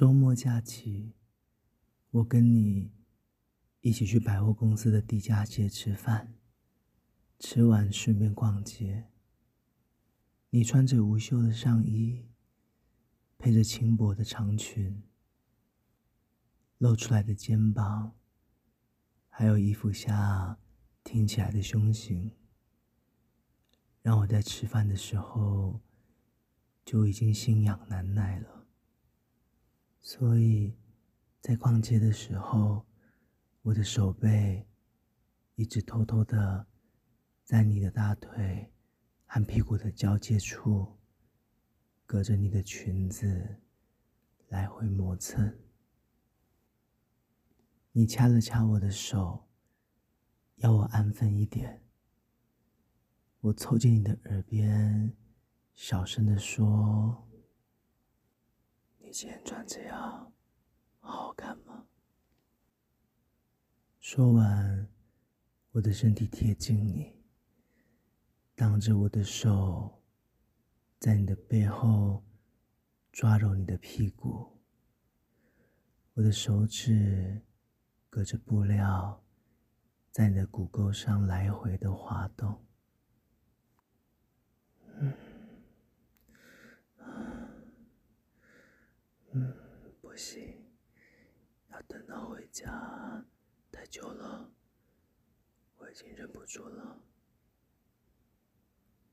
周末假期，我跟你一起去百货公司的地下街吃饭，吃完顺便逛街。你穿着无袖的上衣，配着轻薄的长裙，露出来的肩膀，还有衣服下挺起来的胸型，让我在吃饭的时候就已经心痒难耐了。所以，在逛街的时候，我的手背一直偷偷的在你的大腿和屁股的交界处，隔着你的裙子来回磨蹭。你掐了掐我的手，要我安分一点。我凑近你的耳边，小声的说。你今天穿这样，好看吗？说完，我的身体贴近你，挡着我的手，在你的背后抓揉你的屁股。我的手指隔着布料，在你的骨沟上来回的滑动。嗯，不行，要等到回家，太久了，我已经忍不住了。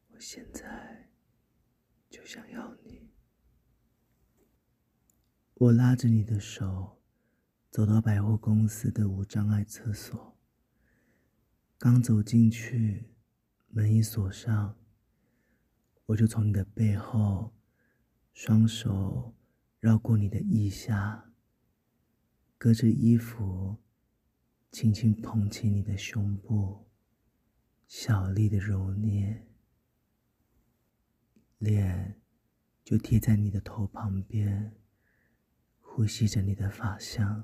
我现在就想要你。我拉着你的手，走到百货公司的无障碍厕所。刚走进去，门一锁上，我就从你的背后，双手。绕过你的腋下，隔着衣服，轻轻捧起你的胸部，小力的揉捏，脸就贴在你的头旁边，呼吸着你的发香。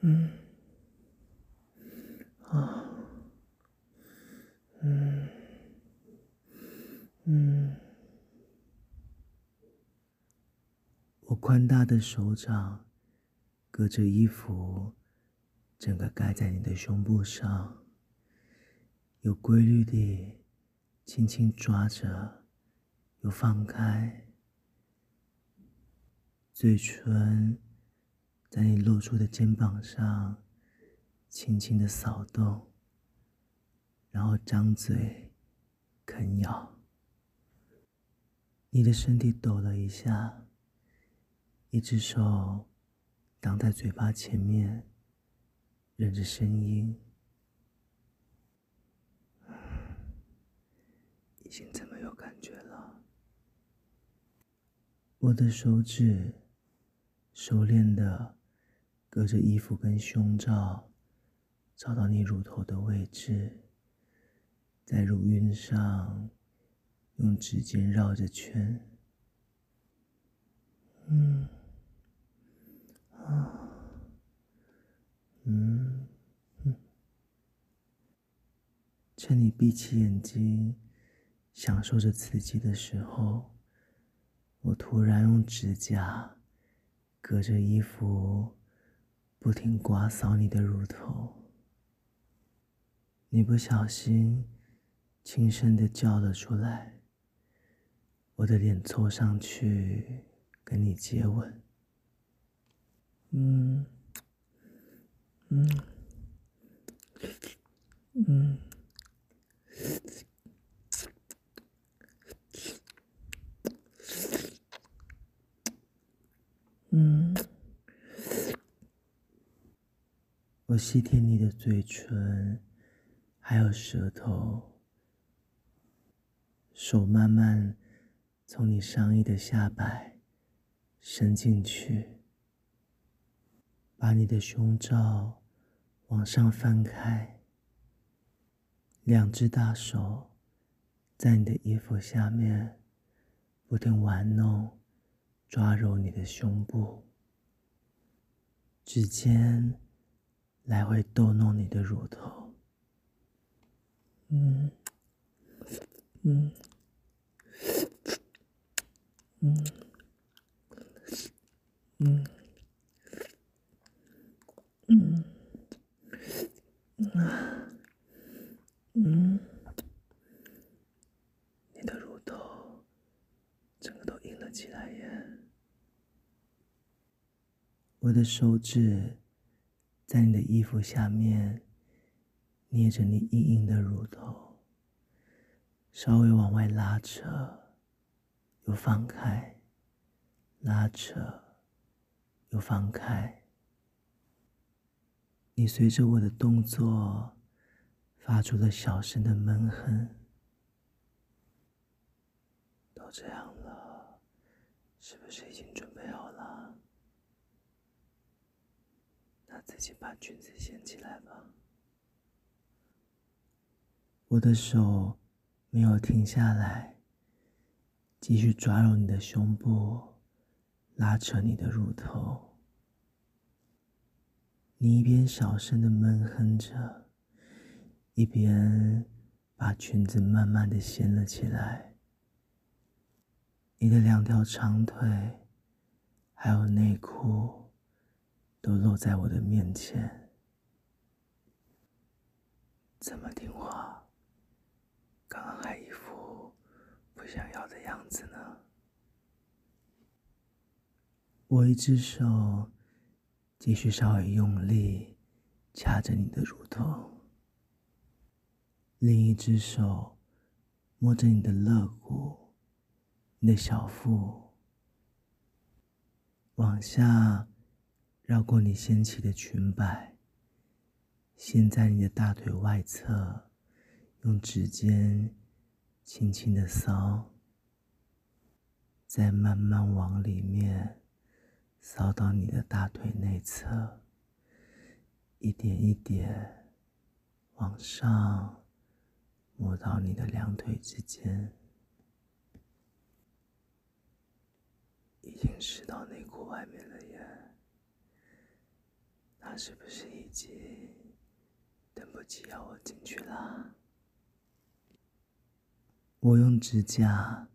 嗯，啊，嗯，嗯。我宽大的手掌，隔着衣服，整个盖在你的胸部上，有规律地轻轻抓着，又放开，嘴唇在你露出的肩膀上轻轻的扫动，然后张嘴啃咬，你的身体抖了一下。一只手挡在嘴巴前面，忍着声音，已经这么有感觉了。我的手指熟练的隔着衣服跟胸罩，找到你乳头的位置，在乳晕上用指尖绕着圈，嗯。啊，嗯，嗯，趁你闭起眼睛，享受着刺激的时候，我突然用指甲隔着衣服，不停刮扫你的乳头。你不小心轻声的叫了出来，我的脸凑上去跟你接吻。嗯，嗯，嗯，嗯，我吸舔你的嘴唇，还有舌头，手慢慢从你上衣的下摆伸进去。把你的胸罩往上翻开，两只大手在你的衣服下面不停玩弄、抓揉你的胸部，指尖来回逗弄你的乳头，嗯，嗯，嗯，嗯，嗯，啊，嗯，你的乳头整个都硬了起来耶！我的手指在你的衣服下面捏着你硬硬的乳头，稍微往外拉扯。又放开，拉扯，又放开。你随着我的动作，发出了小声的闷哼。都这样了，是不是已经准备好了？那自己把裙子掀起来吧。我的手没有停下来。继续抓揉你的胸部，拉扯你的乳头。你一边小声的闷哼着，一边把裙子慢慢的掀了起来。你的两条长腿，还有内裤，都露在我的面前。这么听话，刚刚还一副不想要的样子呢。我一只手继续稍微用力掐着你的乳头，另一只手摸着你的肋骨、你的小腹，往下绕过你掀起的裙摆，掀在你的大腿外侧，用指尖。轻轻的搔，再慢慢往里面扫到你的大腿内侧，一点一点往上摸到你的两腿之间，已经湿到内裤外面了耶。那是不是已经等不及要我进去啦？我用指甲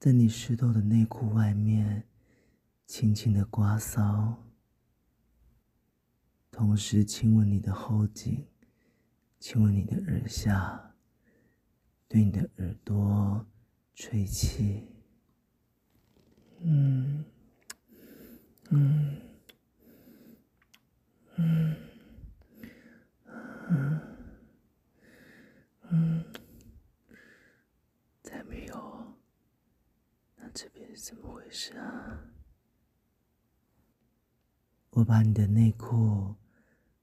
在你湿透的内裤外面轻轻的刮搔，同时亲吻你的后颈，亲吻你的耳下，对你的耳朵吹气。嗯，嗯，嗯，嗯，嗯。再没有，那这边是怎么回事啊？我把你的内裤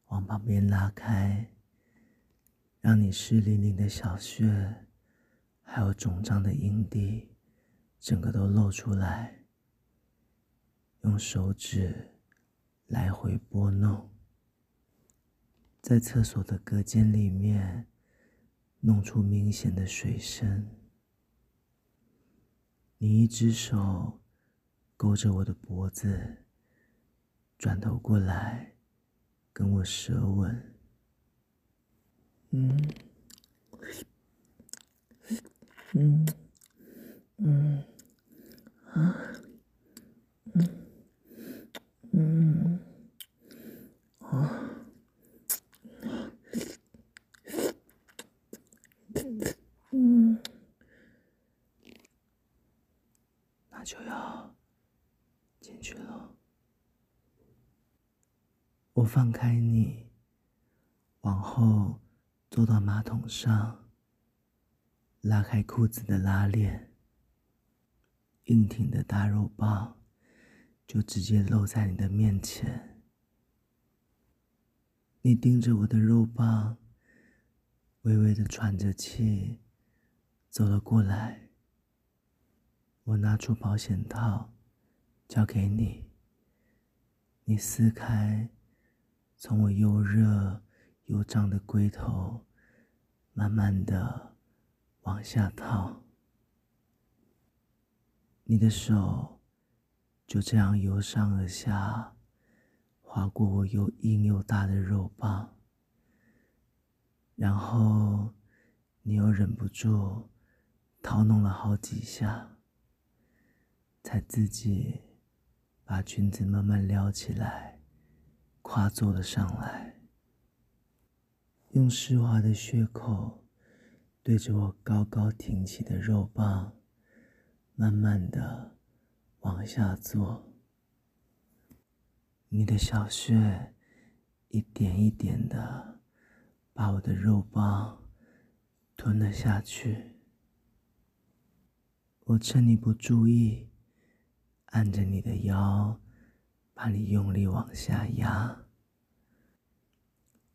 往旁边拉开，让你湿淋淋的小穴，还有肿胀的阴蒂，整个都露出来。用手指来回拨弄，在厕所的隔间里面弄出明显的水声。你一只手勾着我的脖子，转头过来跟我舌吻。嗯，嗯，嗯，啊，嗯，嗯，啊，嗯。就要进去了。我放开你，往后坐到马桶上，拉开裤子的拉链，硬挺的大肉棒就直接露在你的面前。你盯着我的肉棒，微微的喘着气，走了过来。我拿出保险套，交给你。你撕开，从我又热又胀的龟头，慢慢的往下套。你的手就这样由上而下，划过我又硬又大的肉棒，然后你又忍不住掏弄了好几下。才自己把裙子慢慢撩起来，跨坐了上来，用湿滑的穴口对着我高高挺起的肉棒，慢慢的往下坐。你的小穴一点一点的把我的肉棒吞了下去。我趁你不注意，按着你的腰，把你用力往下压。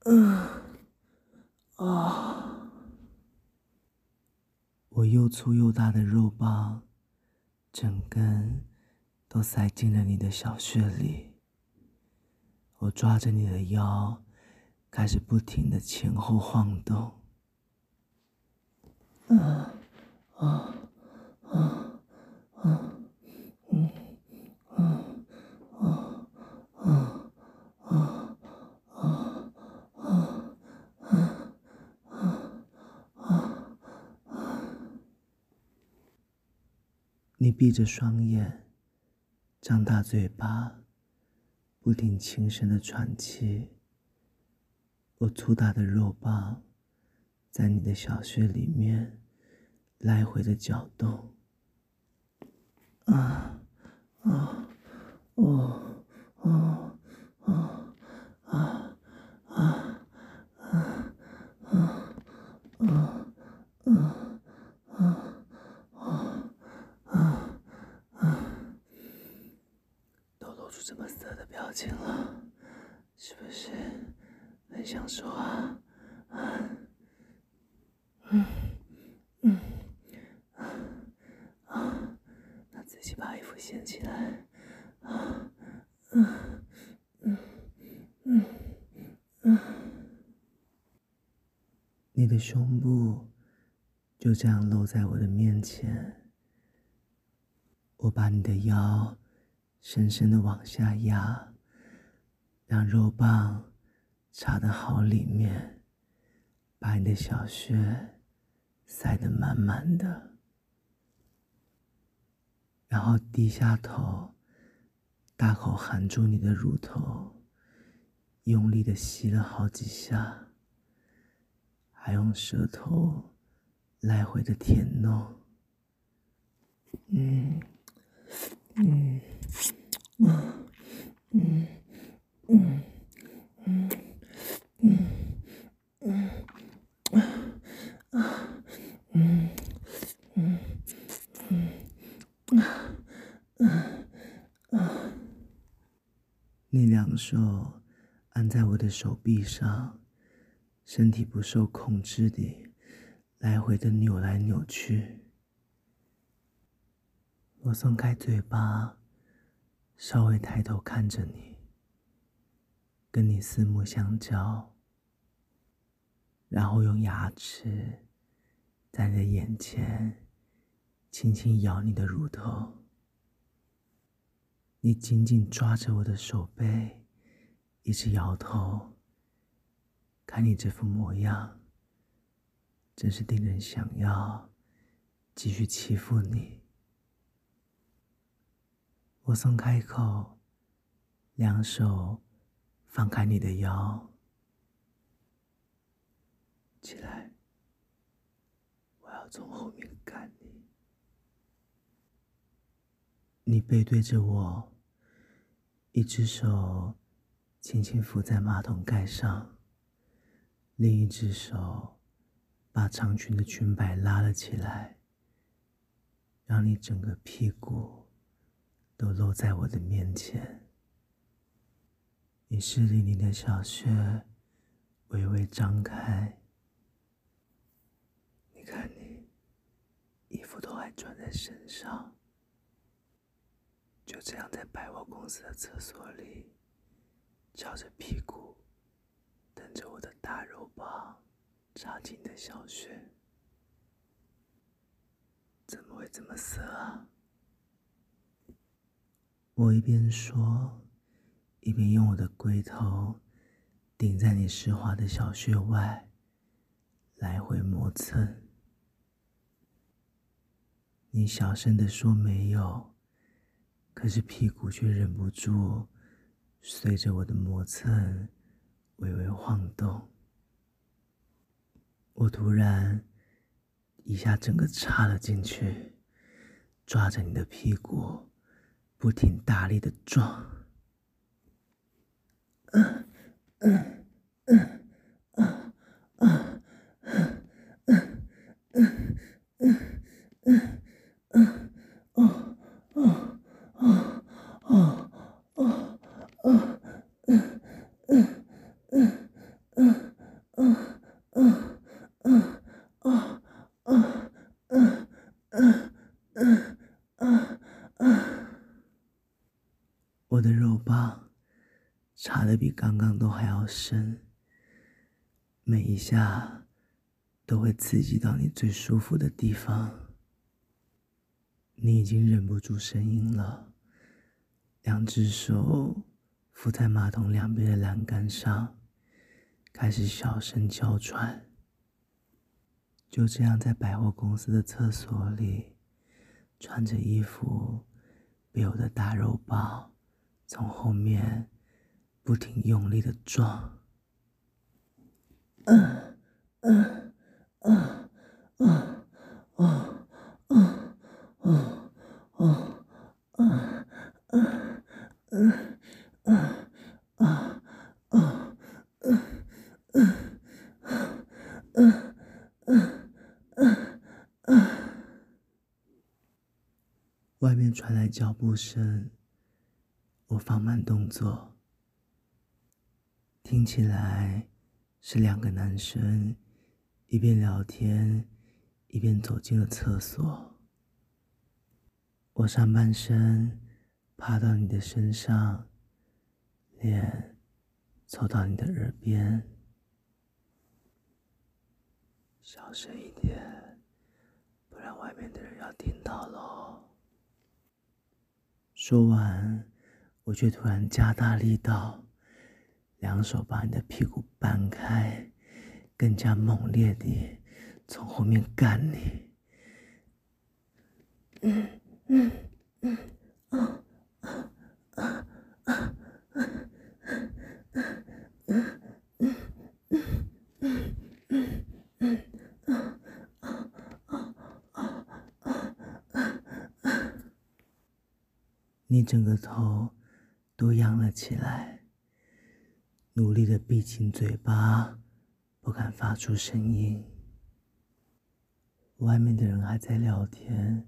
嗯，啊，我又粗又大的肉棒，整根都塞进了你的小穴里。我抓着你的腰，开始不停的前后晃动。啊，啊。啊。啊嗯。啊。啊啊啊啊啊啊啊！你闭着双眼，张大嘴巴，不停轻声的喘气。我粗大的肉棒在你的小穴里面来回的搅动。啊啊哦哦哦啊啊啊啊啊啊啊啊啊！都露出这么色的表情了，是不是很享受啊？啊嗯嗯。把衣服掀起来，啊，嗯，嗯，嗯，你的胸部就这样露在我的面前。我把你的腰深深的往下压，让肉棒插得好里面，把你的小穴塞得满满的。然后低下头，大口含住你的乳头用力的吸了好几下还用舌头来回的舔弄。嗯嗯嗯嗯嗯嗯。你两手按在我的手臂上，身体不受控制地来回的扭来扭去。我松开嘴巴，稍微抬头看着你，跟你四目相交，然后用牙齿在你的眼前轻轻咬你的乳头。你紧紧抓着我的手背，一直摇头。看你这副模样，真是令人想要继续欺负你。我松开口，两手放开你的腰，起来，我要从后面干你。你背对着我。一只手轻轻扶在马桶盖上，另一只手把长裙的裙摆拉了起来，让你整个屁股都露在我的面前。你湿淋淋的小穴微微张开，你看你衣服都还穿在身上。就这样在百货公司的厕所里，翘着屁股，等着我的大肉棒插进你的小穴。怎么会这么色啊？我一边说，一边用我的龟头顶在你湿滑的小穴外，来回磨蹭。你小声的说没有。可是屁股却忍不住随着我的磨蹭微微晃动。我突然一下整个插了进去，抓着你的屁股，不停大力的撞。嗯嗯嗯嗯嗯嗯嗯嗯嗯嗯嗯哦哦。哦哦哦哦嗯嗯嗯嗯嗯嗯嗯嗯嗯嗯嗯嗯，我的肉棒。插的比刚刚都还要深，每一下都会刺激到你最舒服的地方。你已经忍不住声音了，两只手扶在马桶两边的栏杆上，开始小声娇喘。就这样，在百货公司的厕所里，穿着衣服，被我的大肉包从后面。不停用力的撞，嗯嗯嗯嗯嗯哦哦，外面传来脚步声，我放慢动作。听起来是两个男生一边聊天，一边走进了厕所。我上半身趴到你的身上，脸凑到你的耳边，小声一点，不然外面的人要听到喽。说完，我却突然加大力道。两手把你的屁股掰开，更加猛烈地从后面干你。嗯嗯嗯，啊啊啊啊啊啊啊你整个头都仰了起来。努力的闭紧嘴巴，不敢发出声音。外面的人还在聊天，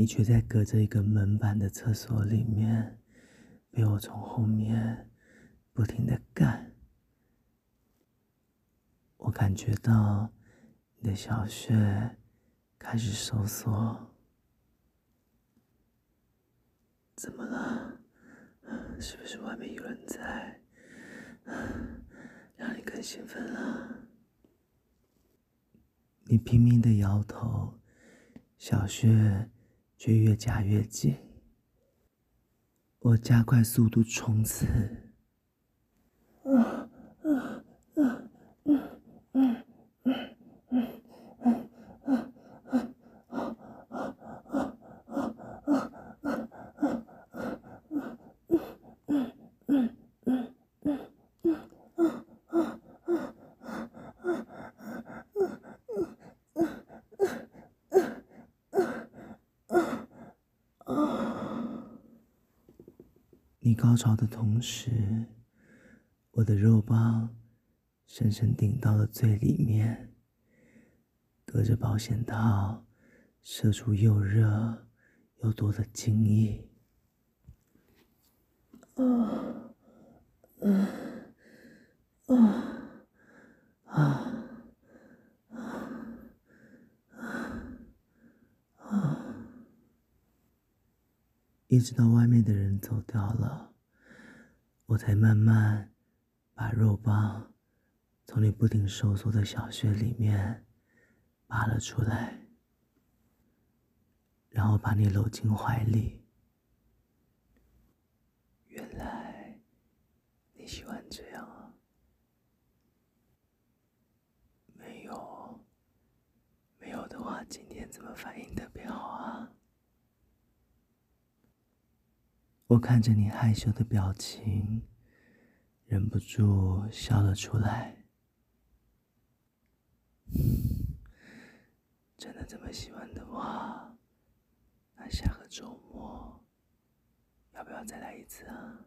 你却在隔着一个门板的厕所里面，被我从后面不停的干。我感觉到你的小穴开始收缩。怎么了？是不是外面有人在？让你更兴奋了。你拼命的摇头，小穴却越夹越紧。我加快速度冲刺。啊啊啊嗯嗯嗯嗯嗯嗯嗯啊啊啊啊啊啊你高潮的同时，我的肉包深深顶到了最里面，隔着保险套射出又热又多的精液。啊，嗯，啊，啊，啊，啊。一直到外面的人走掉了，我才慢慢把肉棒从你不停收缩的小穴里面拔了出来，然后把你搂进怀里。原来你喜欢这样啊？没有，没有的话，今天怎么反应特别好啊？我看着你害羞的表情，忍不住笑了出来。真的这么喜欢的话，那下个周末要不要再来一次啊？